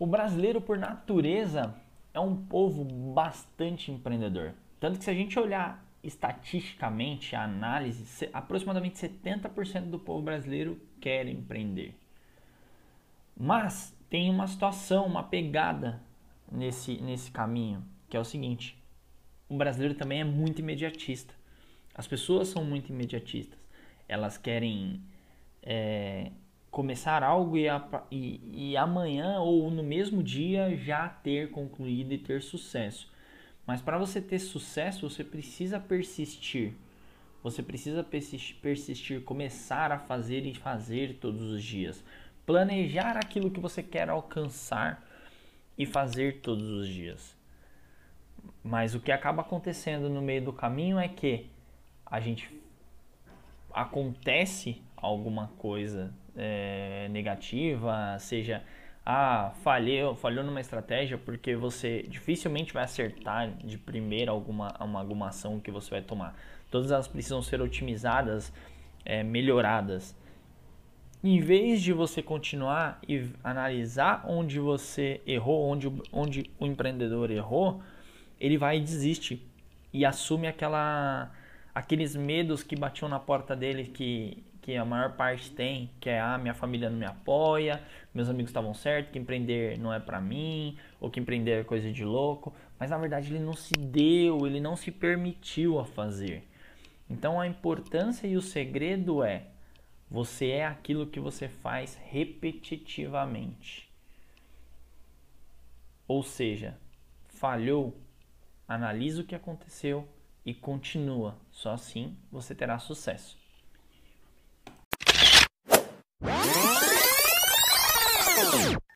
O brasileiro, por natureza, é um povo bastante empreendedor. Tanto que se a gente olhar estatisticamente a análise, aproximadamente 70% do povo brasileiro quer empreender. Mas tem uma situação, uma pegada nesse, nesse caminho, que é o seguinte: o brasileiro também é muito imediatista. As pessoas são muito imediatistas. Elas querem é, começar algo e, e, e amanhã ou no mesmo dia já ter concluído e ter sucesso. Mas para você ter sucesso, você precisa persistir. Você precisa persistir, começar a fazer e fazer todos os dias. Planejar aquilo que você quer alcançar e fazer todos os dias. Mas o que acaba acontecendo no meio do caminho é que a gente acontece alguma coisa é, negativa, seja ah, falhou, falhou numa estratégia porque você dificilmente vai acertar de primeira alguma, uma, alguma ação que você vai tomar. Todas elas precisam ser otimizadas, é, melhoradas. Em vez de você continuar e analisar onde você errou, onde, onde o empreendedor errou, ele vai e desiste e assume aquela, aqueles medos que batiam na porta dele que que a maior parte tem, que é ah, minha família não me apoia, meus amigos estavam certos, que empreender não é para mim, ou que empreender é coisa de louco, mas na verdade ele não se deu, ele não se permitiu a fazer. Então a importância e o segredo é você é aquilo que você faz repetitivamente. Ou seja, falhou, analisa o que aconteceu e continua. Só assim você terá sucesso.